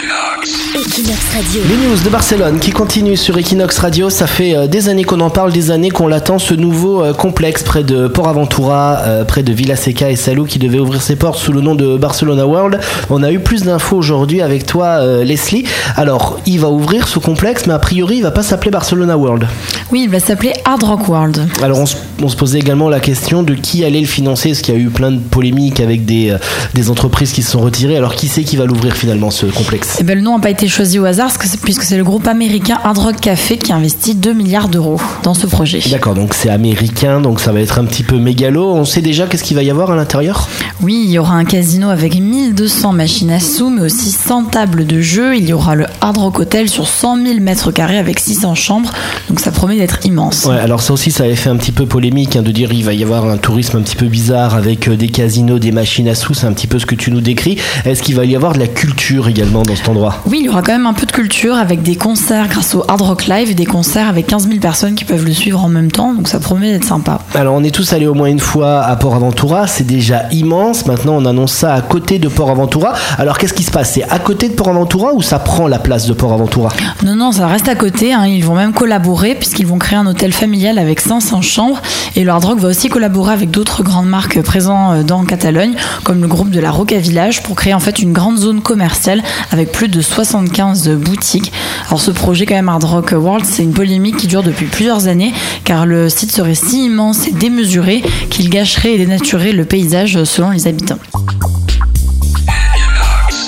Equinox Radio. Les news de Barcelone qui continuent sur Equinox Radio. Ça fait euh, des années qu'on en parle, des années qu'on l'attend. Ce nouveau euh, complexe près de Port Aventura, euh, près de Villaseca et Salou, qui devait ouvrir ses portes sous le nom de Barcelona World. On a eu plus d'infos aujourd'hui avec toi, Leslie. Alors, il va ouvrir ce complexe, mais a priori, il va pas s'appeler Barcelona World. Oui, il va s'appeler Hard Rock World. Alors, on se, on se posait également la question de qui allait le financer, parce qu'il y a eu plein de polémiques avec des, des entreprises qui se sont retirées. Alors, qui c'est qui va l'ouvrir finalement, ce complexe? Eh ben, le nom n'a pas été choisi au hasard, puisque c'est le groupe américain Hard Rock Café qui investit 2 milliards d'euros dans ce projet. D'accord, donc c'est américain, donc ça va être un petit peu mégalo. On sait déjà qu'est-ce qu'il va y avoir à l'intérieur? Oui, il y aura un casino avec 1200 machines à sous, mais aussi 100 tables de jeu. Il y aura le Hard Rock Hotel sur 100 000 mètres carrés avec 600 chambres, donc ça promet d'être immense. Ouais, alors ça aussi, ça avait fait un petit peu polémique hein, de dire il va y avoir un tourisme un petit peu bizarre avec euh, des casinos, des machines à sous, c'est un petit peu ce que tu nous décris. Est-ce qu'il va y avoir de la culture également dans cet endroit Oui, il y aura quand même un peu de culture avec des concerts grâce au Hard Rock Live et des concerts avec 15 000 personnes qui peuvent le suivre en même temps, donc ça promet d'être sympa. Alors on est tous allés au moins une fois à Port Aventura, c'est déjà immense. Maintenant on annonce ça à côté de Port Aventura. Alors qu'est-ce qui se passe? C'est à côté de Port Aventura ou ça prend la place de Port Aventura Non, non, ça reste à côté. Hein. Ils vont même collaborer puisqu'ils vont créer un hôtel familial avec 500 chambres et le Hard Rock va aussi collaborer avec d'autres grandes marques présentes euh, dans Catalogne, comme le groupe de la Roca Village, pour créer en fait une grande zone commerciale avec plus de 75 boutiques. Alors ce projet quand même Hard Rock World, c'est une polémique qui dure depuis plusieurs années car le site serait si immense et démesuré qu'il gâcherait et dénaturerait le paysage selon les habitants.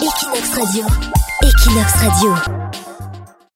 Equinox Radio. Equinox Radio.